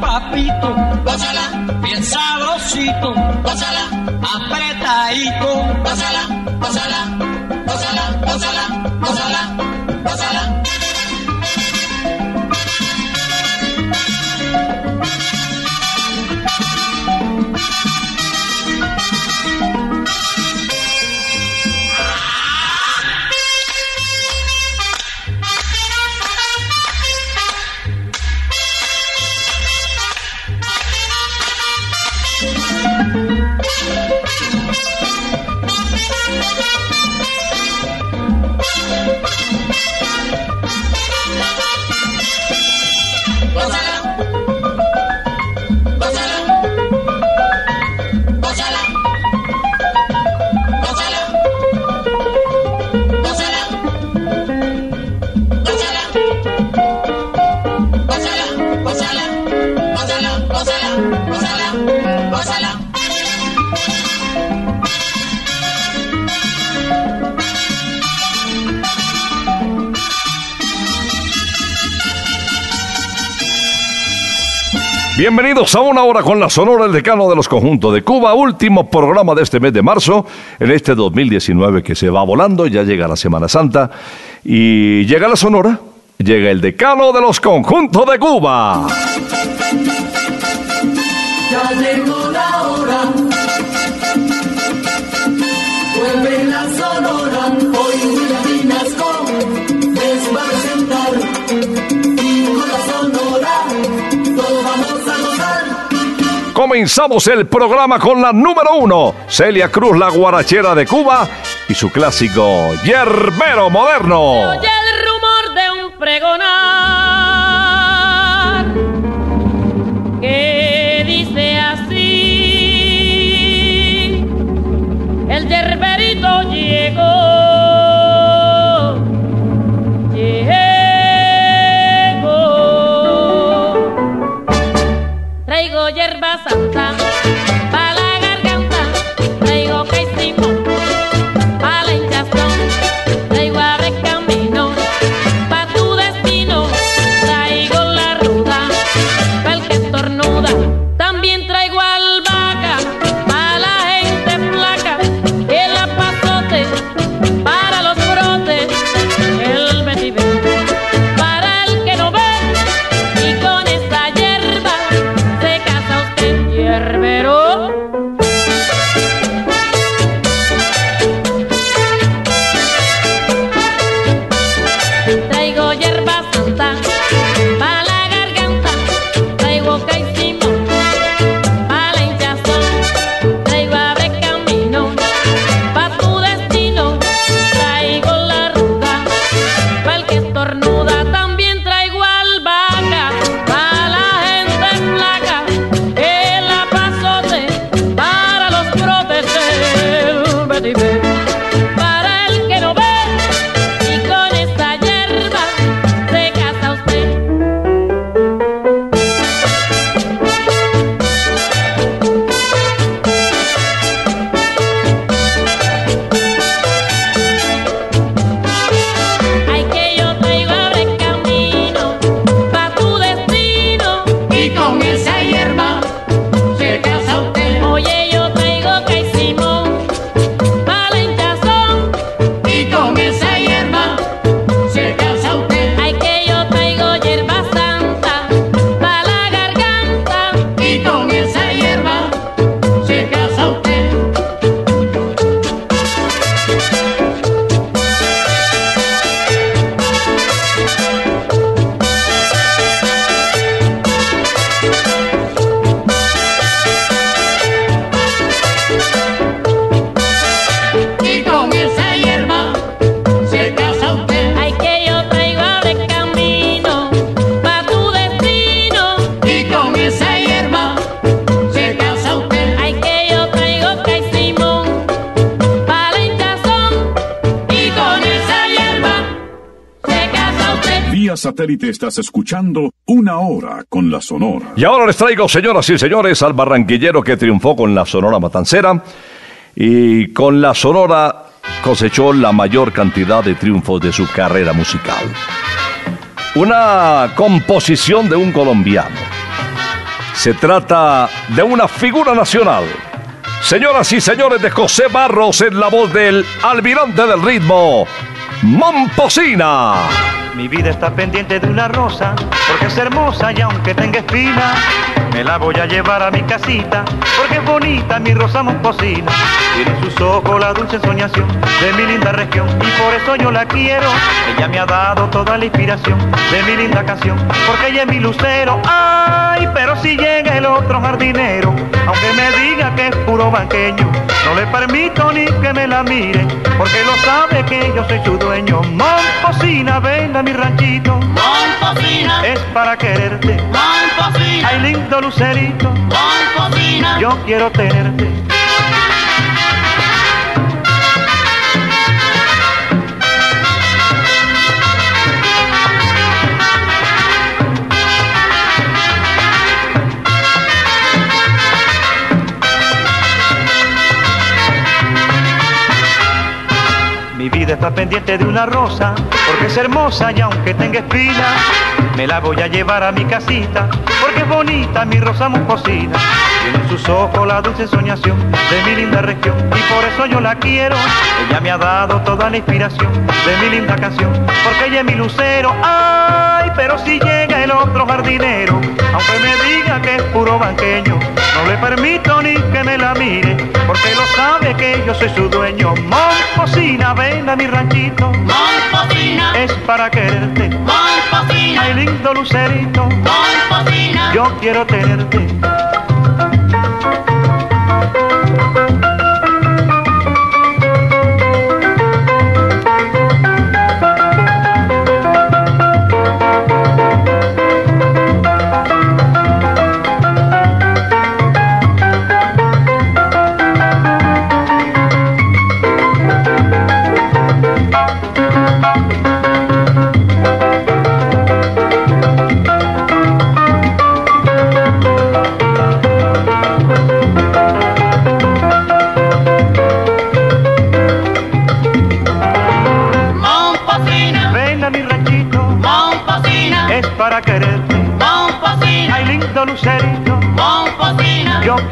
papito, gózala, bien sabrosito, gózala, apretadito, gózala, gózala, gózala, gózala, gózala. Gózala. Bienvenidos a una hora con la Sonora, el decano de los conjuntos de Cuba, último programa de este mes de marzo, en este 2019 que se va volando, ya llega la Semana Santa y llega la Sonora, llega el decano de los conjuntos de Cuba. Comenzamos el programa con la número uno, Celia Cruz, la guarachera de Cuba, y su clásico Yerbero Moderno. Oye el rumor de un pregonar que dice así: El yerberito llegó, llegó. Satélite estás escuchando Una Hora con la Sonora. Y ahora les traigo, señoras y señores, al barranquillero que triunfó con la Sonora Matancera y con la Sonora cosechó la mayor cantidad de triunfos de su carrera musical. Una composición de un colombiano. Se trata de una figura nacional. Señoras y señores de José Barros en la voz del almirante del ritmo, Momposina. Mi vida está pendiente de una rosa, porque es hermosa y aunque tenga espina, me la voy a llevar a mi casita, porque es bonita mi rosa momposina. Tiene en sus ojos la dulce soñación de mi linda región, y por eso yo la quiero. Ella me ha dado toda la inspiración de mi linda canción, porque ella es mi lucero. Ay, pero si llega el otro jardinero, aunque me diga que es puro banqueño, no le permito ni que me la mire, porque lo sabe que yo soy su dueño. Momposina, ven a mi ranchito, Momposina, es para quererte. Ay, lindo lucerito, Momposina, yo quiero tenerte. Mi vida está pendiente de una rosa, porque es hermosa y aunque tenga espina, me la voy a llevar a mi casita, porque es bonita mi rosa muscosina. Tiene en sus ojos la dulce soñación de mi linda región, y por eso yo la quiero. Ella me ha dado toda la inspiración de mi linda canción, porque ella es mi lucero. Ay, pero si llega el otro jardinero, aunque me diga que es puro banqueño, no le permito ni que me la mire, porque lo sabe que yo soy su dueño. Momposina, ven a mi ranchito, para quererte. Ay, lindo lucerito, yo quiero tenerte.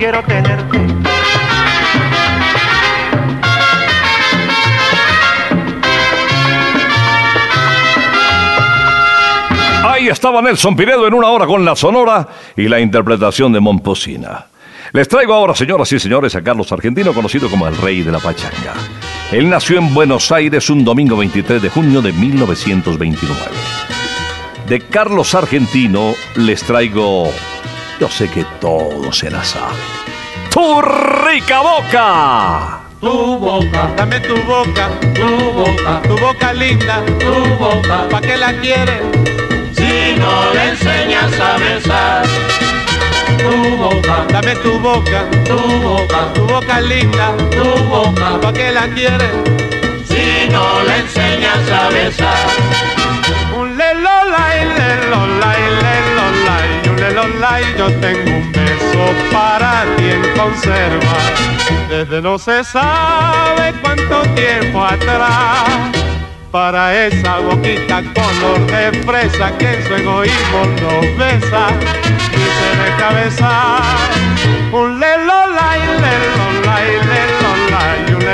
Quiero tenerte. Ahí estaba Nelson Pinedo en una hora con la Sonora y la interpretación de Momposina. Les traigo ahora, señoras y señores, a Carlos Argentino, conocido como el Rey de la Pachanga. Él nació en Buenos Aires un domingo 23 de junio de 1929. De Carlos Argentino les traigo, yo sé que todo se la sabe. ¡Tu rica boca! Tu boca, dame tu boca, tu boca, tu boca linda, tu boca, ¿pa' qué la quieres? Si no le enseñas a besar. Tu boca, dame tu boca, tu boca, tu boca linda, tu boca, ¿pa' qué la quieres? Si no le enseñas a besar. Un lelolay, lelolay, lelolay, yo tengo un beso para ti en conserva. Desde no se sabe cuánto tiempo atrás, para esa boquita color de fresa que en su egoísmo nos besa y se. Un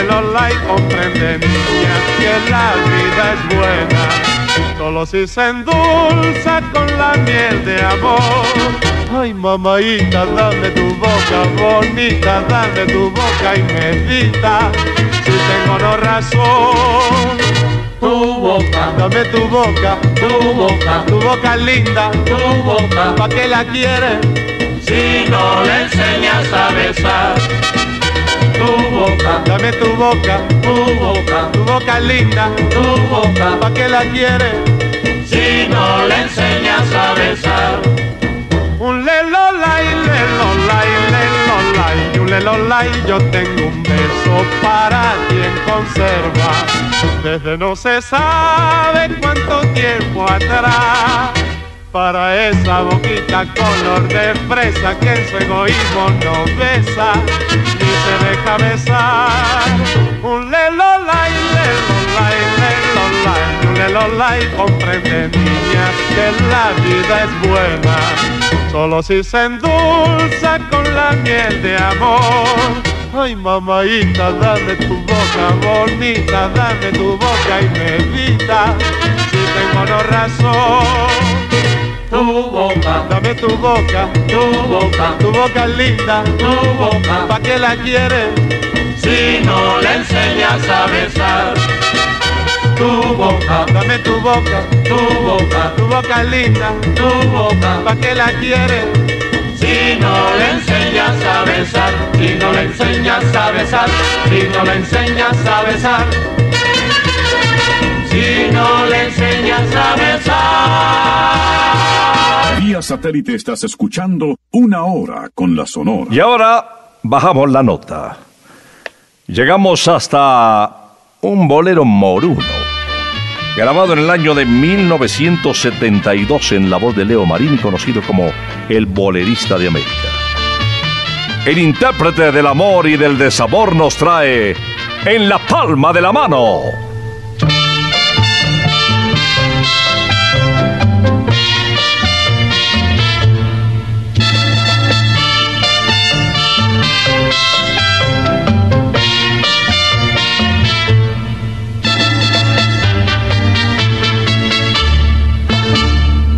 un lelolay, comprende niña que la vida es buena solo si se endulza con la miel de amor. Ay, mamaita, dame tu boca bonita, dame tu boca y medita, si tengo no razón. Tu boca, dame tu boca, tu boca, tu boca linda, tu boca, ¿pa' qué la quieres? Si no le enseñas a besar. Tu boca, dame tu boca, tu boca, tu boca linda, tu boca, ¿pa' qué la quieres? Si no le enseñas a besar. Un lelolay, lelolay, lelolay, un lelolay, yo tengo un beso para ti en conserva. desde no se sabe cuánto tiempo atrás. Para esa boquita color de fresa que en su egoísmo no besa ni se deja besar. Un lelolay, lelolay, lelolay, un lelolay, comprende niña que la vida es buena, solo si se endulza con la miel de amor. Ay, mamaita, dame tu boca bonita, dame tu boca y medita, si tengo no razón. Tu boca, dame tu boca, tu boca, tu boca linda, tu boca, ¿pa' qué la quieres? Si no le enseñas a besar. Tu boca, dame tu boca, tu boca, tu boca linda, tu boca, ¿pa' qué la quieres? Si no le enseñas a besar, si no le enseñas a besar, si no le enseñas a besar, si no le enseñas a besar. Vía satélite estás escuchando Una Hora con la Sonora. Y ahora bajamos la nota. Llegamos hasta un bolero moruno, grabado en el año de 1972 en la voz de Leo Marini, conocido como el bolerista de América. El intérprete del amor y del desabor nos trae En la palma de la mano.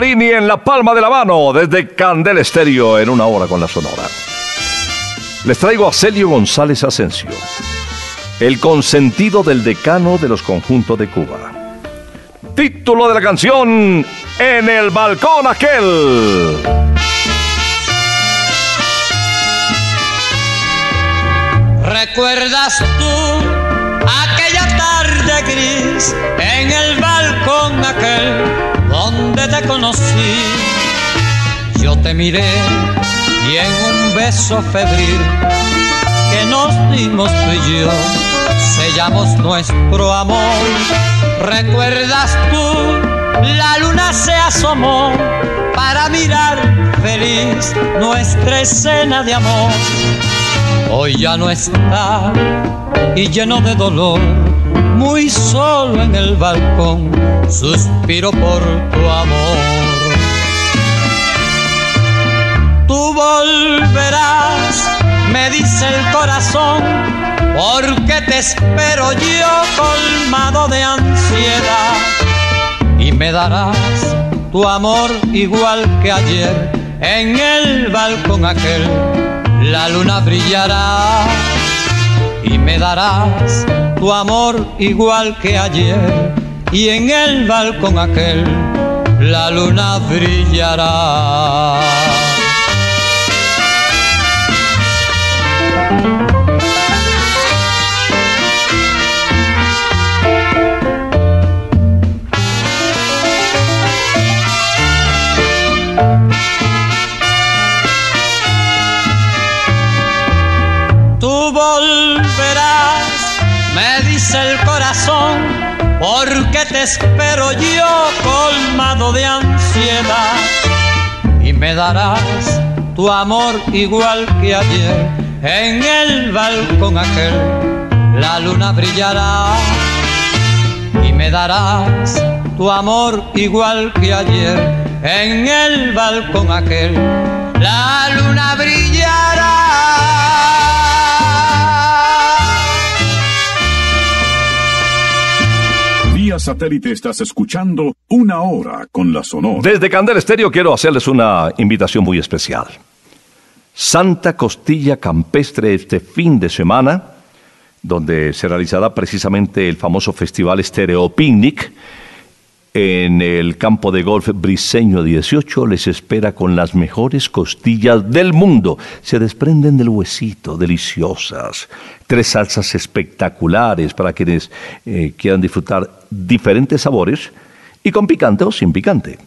Marini en la palma de la mano desde Candel Estéreo en una hora con la Sonora. Les traigo a Celio González Asensio, el consentido del decano de los conjuntos de Cuba. Título de la canción En el balcón aquel. ¿Recuerdas tú aquella tarde gris en el balcón aquel donde conocí? Yo te miré y en un beso febril que nos dimos tú y yo sellamos nuestro amor. ¿Recuerdas tú? La luna se asomó para mirar feliz nuestra escena de amor. Hoy ya no está y lleno de dolor, muy solo en el balcón, suspiro por tu amor. Tú volverás, me dice el corazón, porque te espero yo colmado de ansiedad y me darás tu amor igual que ayer en el balcón aquel la luna brillará y me darás tu amor igual que ayer y en el balcón aquel la luna brillará. Espero yo colmado de ansiedad. Y me darás tu amor igual que ayer en el balcón aquel, la luna brillará. Y me darás tu amor igual que ayer en el balcón aquel, la luna brillará. Satélite estás escuchando Una Hora con la Sonora. Desde Candel Estéreo quiero hacerles una invitación muy especial. Santa Costilla Campestre este fin de semana, donde se realizará precisamente el famoso festival Stereo Picnic. En el campo de golf Briseño 18 les espera con las mejores costillas del mundo. Se desprenden del huesito, deliciosas. Tres salsas espectaculares para quienes eh, quieran disfrutar diferentes sabores y con picante o sin picante.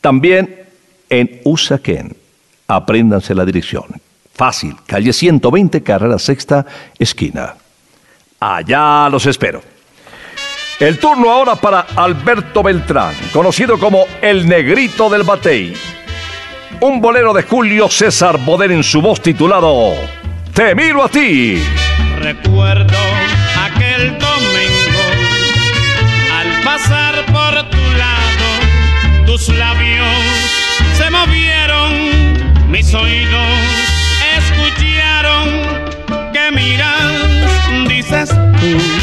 También en Usaquén. Apréndanse la dirección. Fácil, calle 120, carrera sexta, esquina. Allá los espero. El turno ahora para Alberto Beltrán, conocido como el negrito del batey. Un bolero de Julio César Boder en su voz titulado Te miro a ti. Recuerdo aquel domingo al pasar por tu lado, tus labios se movieron, mis oídos escucharon que miras, dices tú,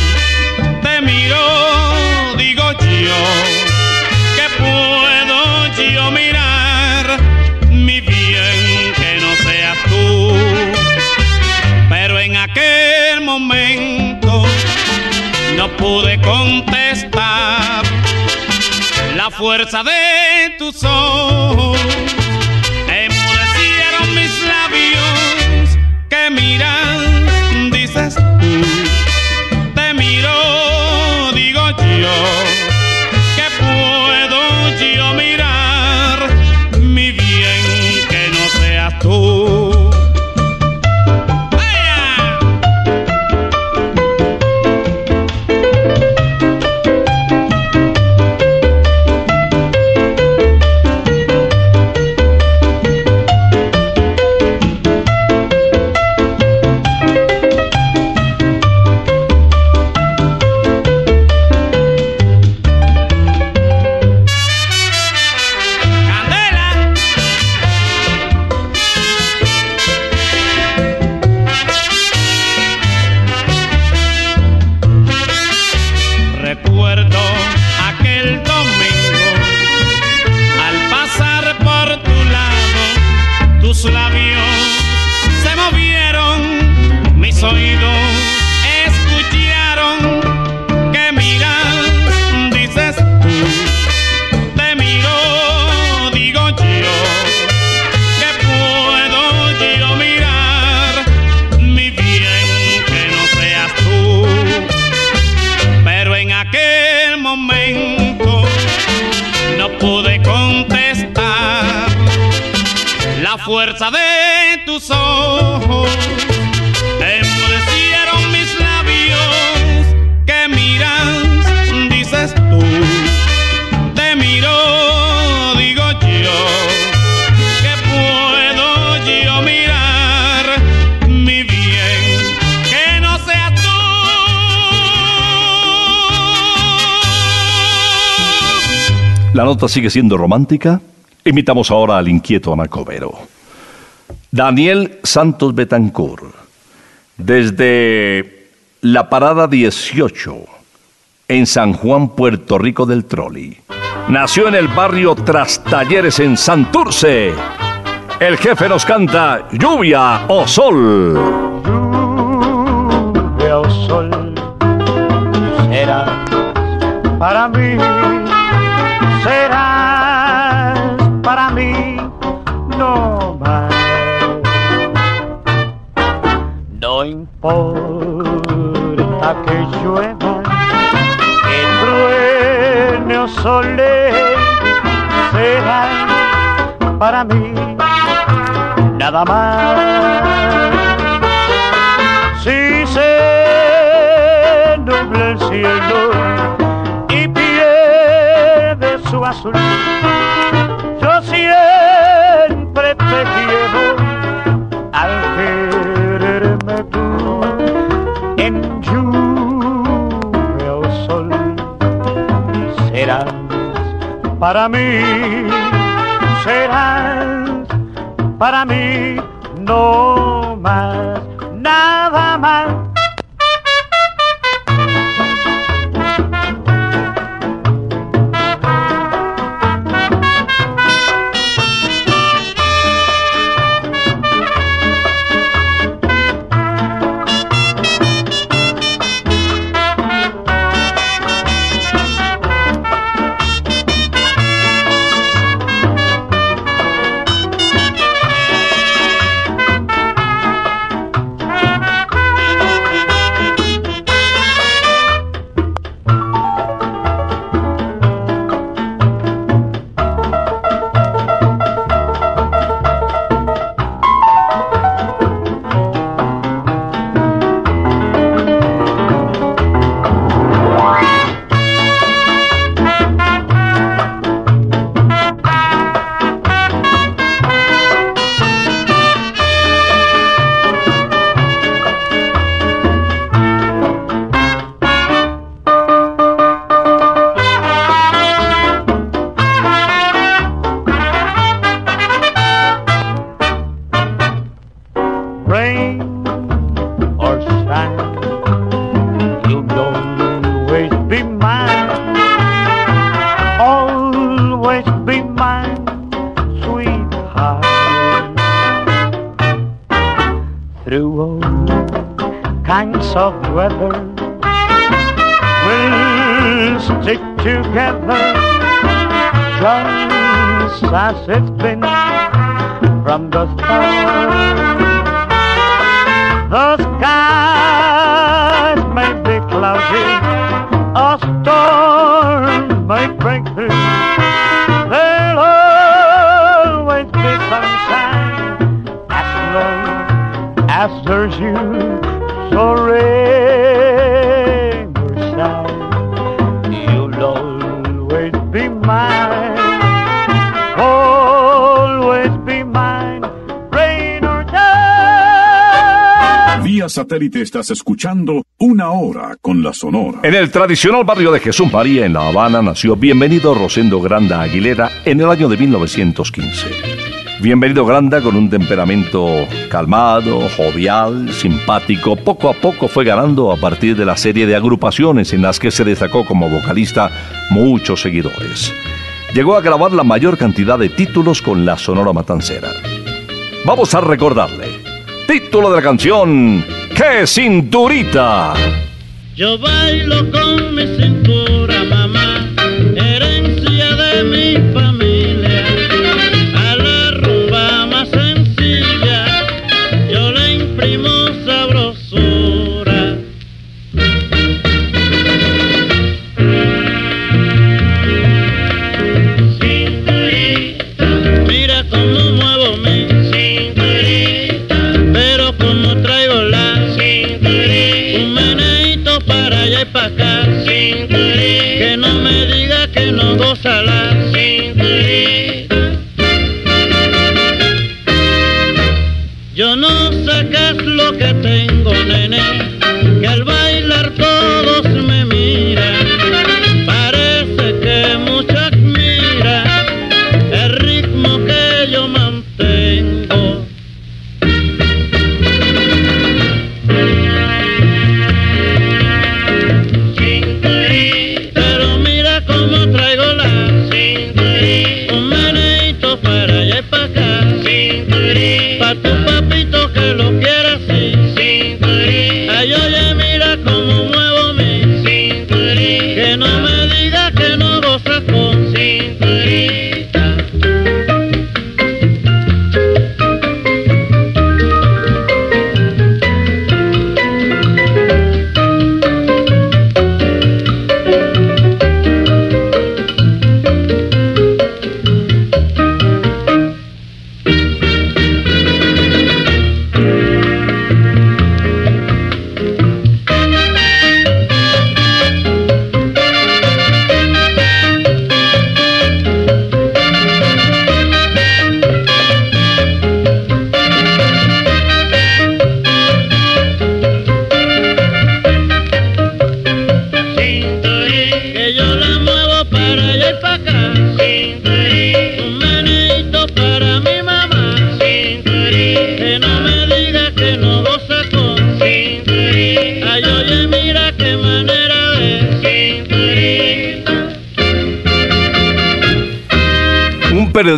pude contestar. La fuerza de tus ojos La nota sigue siendo romántica. Invitamos ahora al inquieto Anacobero. Daniel Santos Betancourt, desde la parada 18, en San Juan, Puerto Rico del Troli. Nació en el barrio Tras Talleres en Santurce. El jefe nos canta Lluvia o Sol. lluvia o sol serás para mí, No importa que llueva, que truene o sole, serás para mí nada más. Si se nubla el cielo y pierde su azul, para mí, serás para mí no más, nada más. Kinds of weather, we'll stick together, just as it's been from the start. The skies may be cloudy, you. So rain or shine, you'll always be mine. Always be mine, rain or shine. Vía satélite estás escuchando Una Hora con la Sonora. En el tradicional barrio de Jesús María en La Habana nació Bienvenido Rosendo Granda Aguilera en el año de 1915. Bienvenido Granda con un temperamento calmado, jovial, simpático, poco a poco fue ganando a partir de la serie de agrupaciones en las que se destacó como vocalista muchos seguidores. Llegó a grabar la mayor cantidad de títulos con la Sonora Matancera. Vamos a recordarle. Título de la canción, ¡Qué cinturita! Yo bailo con mi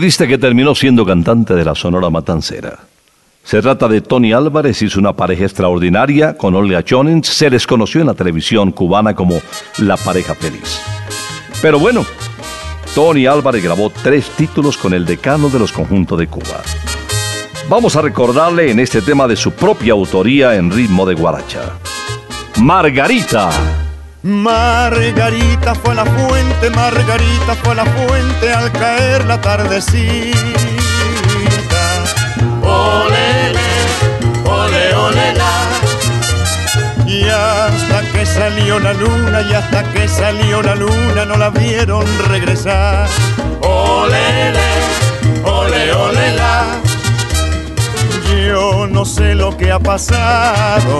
periodista que terminó siendo cantante de la Sonora Matancera. Se trata de Tony Álvarez, hizo una pareja extraordinaria con Olga Jonens, se les conoció en la televisión cubana como la pareja feliz. Pero bueno, Tony Álvarez grabó tres títulos con el decano de los conjuntos de Cuba. Vamos a recordarle en este tema de su propia autoría en ritmo de guaracha. Margarita. Margarita fue la fuente, Margarita fue la fuente al caer la tardecita. Olele, ole, ole, la. Y hasta que salió la luna, y hasta que salió la luna, no la vieron regresar. Olele, ole, ole, la. Yo no sé lo que ha pasado,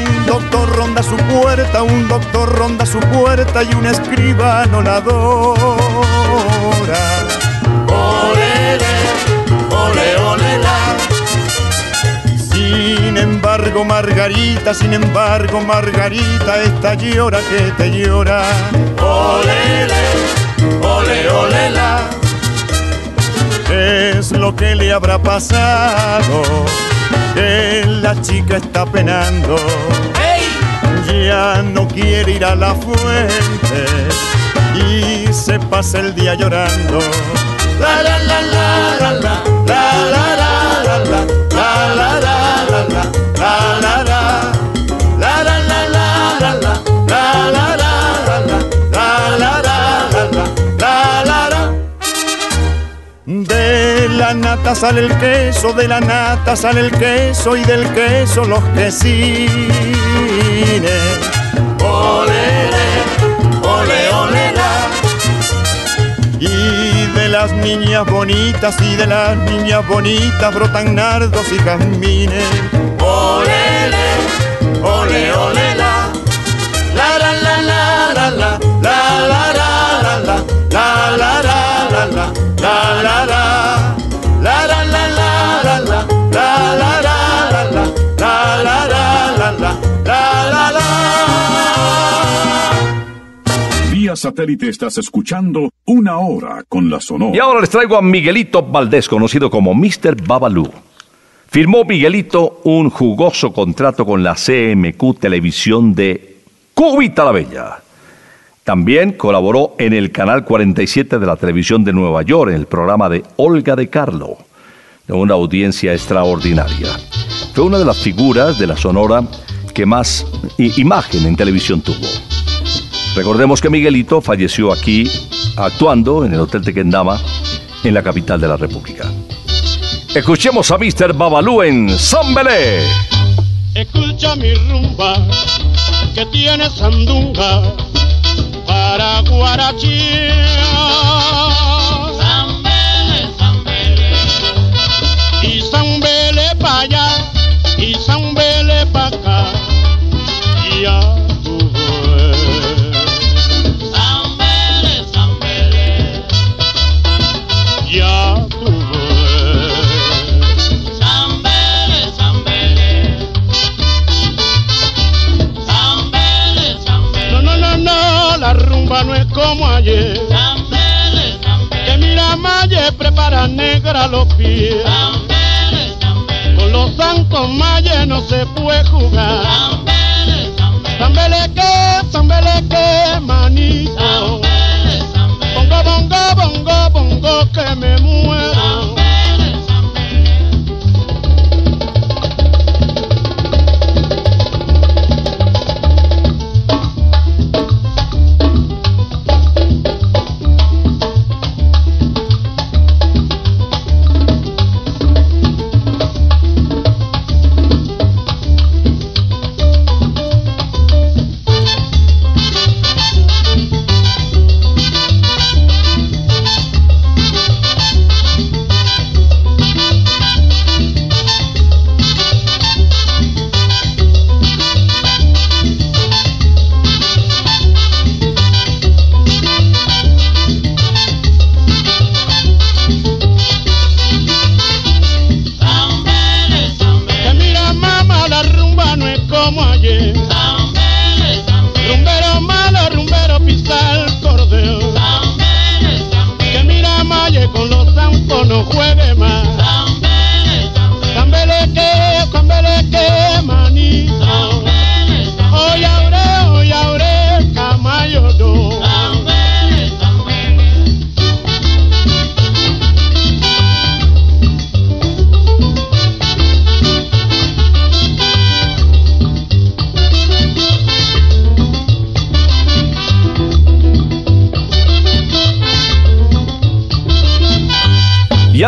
ronda su puerta, un doctor ronda su puerta y un escribano la adora. Olele, ole, ole, la. Sin embargo, Margarita, sin embargo, Margarita, esta llora que te llora. Olele, ole, ole, la. Es lo que le habrá pasado que la chica está penando no quiere ir a la fuente y se pasa el día llorando. La la la la la la la la. La nata sale el queso, de la nata sale el queso y del queso los quesines. Olele, ole, ole, la. Y de las niñas bonitas y de las niñas bonitas brotan nardos y jazmines. Olele, ole, ole, la. La la la la la la la la la la la la la la la la la la Satélite estás escuchando Una Hora con la Sonora. Y ahora les traigo a Miguelito Valdés, conocido como Mr. Babalú. Firmó Miguelito un jugoso contrato con la CMQ Televisión de Cubita la Bella. También colaboró en el canal 47 de la televisión de Nueva York, en el programa de Olga de Carlo, de una audiencia extraordinaria. Fue una de las figuras de la Sonora que más imagen en televisión tuvo. Recordemos que Miguelito falleció aquí actuando en el Hotel Tequendama, en la capital de la República. Escuchemos a Mr. Babalú en San. Escucha mi rumba que tiene sandunga para guarachía. Se puede jugar. Zambele, que, que, manito. Bongo, bongo, bongo, bongo que me muero.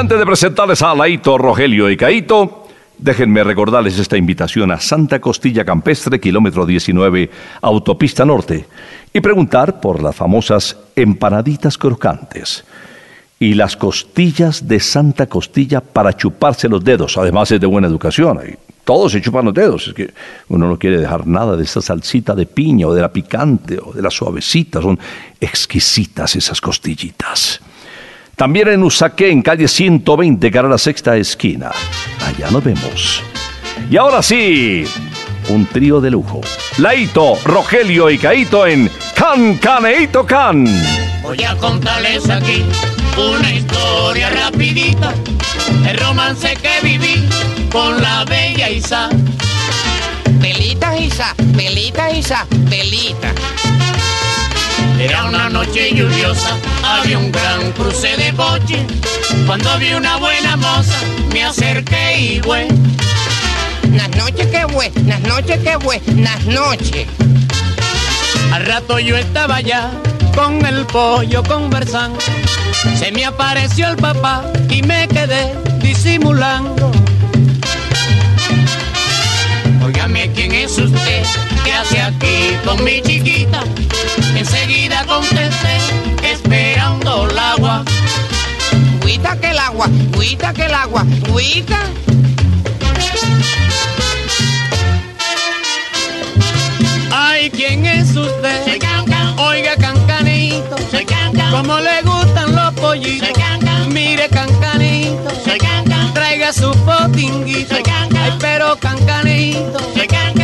Antes de presentarles a Laito, Rogelio y Caito, déjenme recordarles esta invitación a Santa Costilla Campestre, kilómetro 19, Autopista Norte, y preguntar por las famosas empanaditas crocantes y las costillas de Santa Costilla para chuparse los dedos. Además es de buena educación. Todos se chupan los dedos. Es que uno no quiere dejar nada de esa salsita de piña o de la picante o de la suavecita. Son exquisitas esas costillitas. También en Usaqué, en calle 120, cara a la sexta esquina. Allá nos vemos. Y ahora sí, un trío de lujo. Laito, Rogelio y Caito en Can Caneito Can. Voy a contarles aquí una historia rapidita, el romance que viví con la bella Isa. Pelita, Isa, pelita, Isa, pelita. Era una noche lluviosa, había un gran cruce de coche. Cuando vi una buena moza, me acerqué y güey. Las noches que buenas noches que buenas noches. Al rato yo estaba allá con el pollo conversando. Se me apareció el papá y me quedé disimulando. Óigame, ¿quién es usted? ¿Qué hace aquí con mi chiquita? Enseguida contesté, esperando el agua. Cuita que el agua, cuita que el agua, cuita. Ay, ¿quién es usted? Soy Cancan. Oiga, cancanito. Soy Cancan. ¿Cómo le gustan los pollitos? Soy Cancan. Mire, cancanito. Soy Cancan. Traiga su potinguito. Soy Cancan. Ay, pero cancanito. Soy Cancan.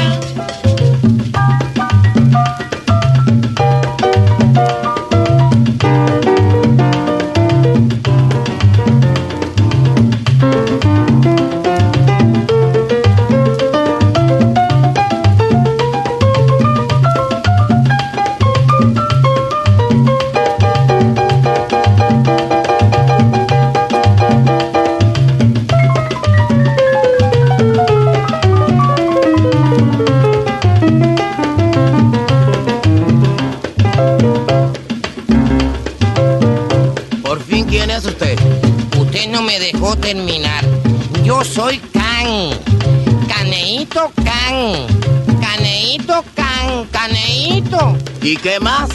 ¿Y qué más?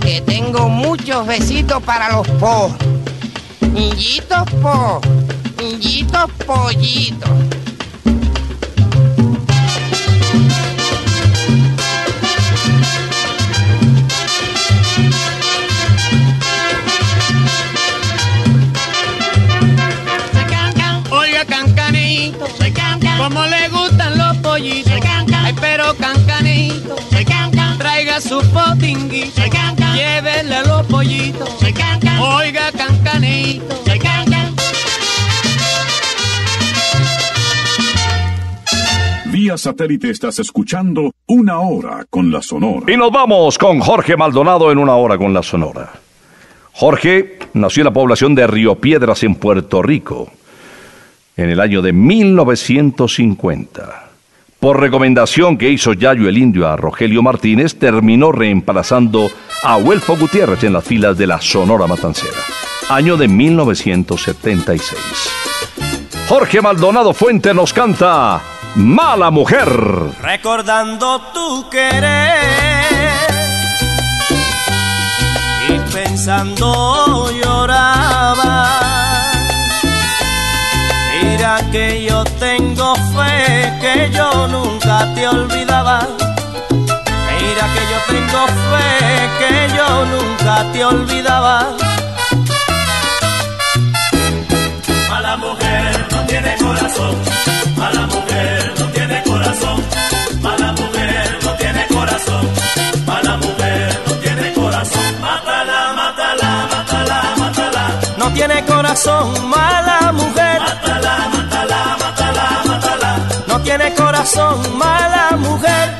Que tengo muchos besitos para los po. Yitos po. Yitos pollitos. Su Cancan. Llévele los pollitos. Oiga, cancanito. Vía satélite estás escuchando Una Hora con la Sonora. Y nos vamos con Jorge Maldonado en una hora con la Sonora. Jorge nació en la población de Río Piedras en Puerto Rico en el año de 1950. Por recomendación que hizo Yayo el Indio a Rogelio Martínez, terminó reemplazando a Huelfo Gutiérrez en las filas de la Sonora Matancera. Año de 1976. Jorge Maldonado Fuente nos canta Mala Mujer. recordando tu querer y pensando lloraba. Mira que yo tengo fe que yo nunca te olvidaba. Mira que yo tengo fe que yo nunca te olvidaba. Mala mujer no tiene corazón, mala mujer no tiene corazón, mala mujer no tiene corazón, mala mujer no tiene corazón. Mátala, mátala, mátala, mátala, No tiene corazón, mala mujer. mátala, tiene corazón, mala mujer.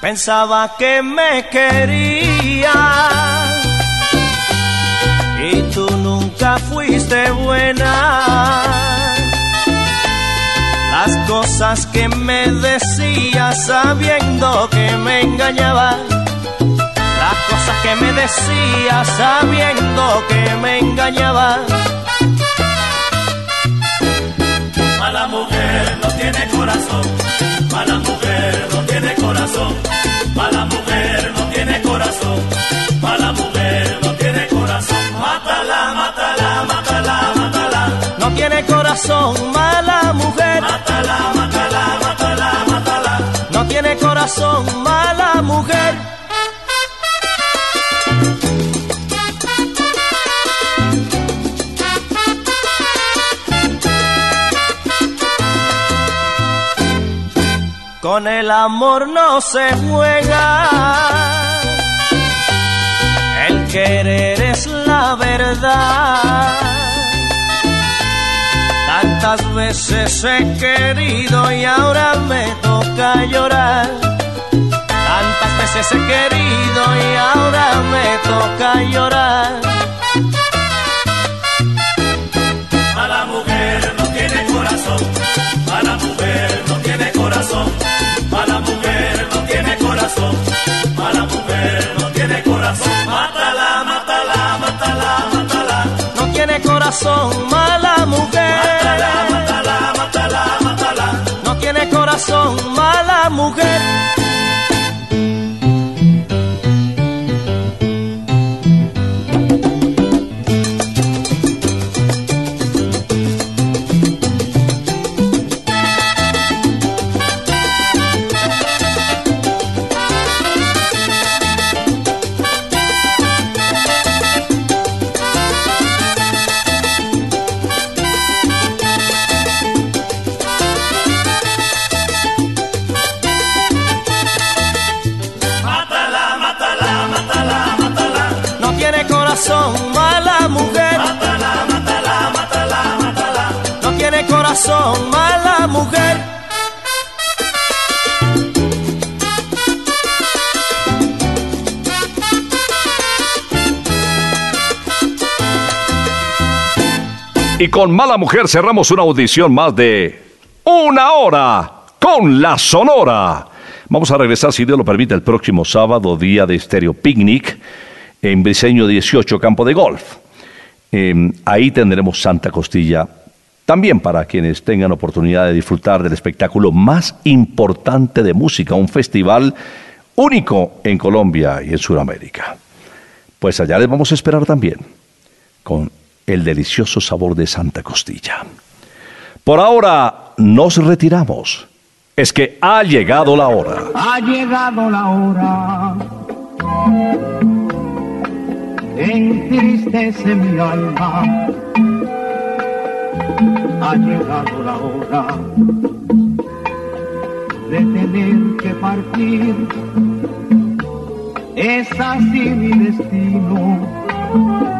Pensaba que me quería y tú nunca fuiste buena. Las cosas que me decía sabiendo que me engañaba. Las cosas que me decía sabiendo que me engañaba. Mala mujer no tiene corazón, mala mujer no tiene corazón, mala mujer no tiene corazón, mala mujer no tiene corazón. Mátala, mátala, mátala, mátala. No tiene corazón, corazón, mala mujer. Con el amor no se juega. El querer es la verdad. Tantas veces he querido y ahora me llorar. Tantas veces he querido y ahora me toca llorar. Mala mujer no tiene corazón, mujer. Y con Mala Mujer cerramos una audición más de una hora con la Sonora. Vamos a regresar, si Dios lo permite, el próximo sábado, día de Stereo Picnic, en Briseño 18, campo de golf. Eh, ahí tendremos Santa Costilla, también para quienes tengan oportunidad de disfrutar del espectáculo más importante de música, un festival único en Colombia y en Sudamérica. Pues allá les vamos a esperar también, con el delicioso sabor de Santa Costilla. Por ahora nos retiramos. Es que ha llegado la hora. Ha llegado la hora. Entristece mi alma. Ha llegado la hora de tener que partir. Es así mi destino.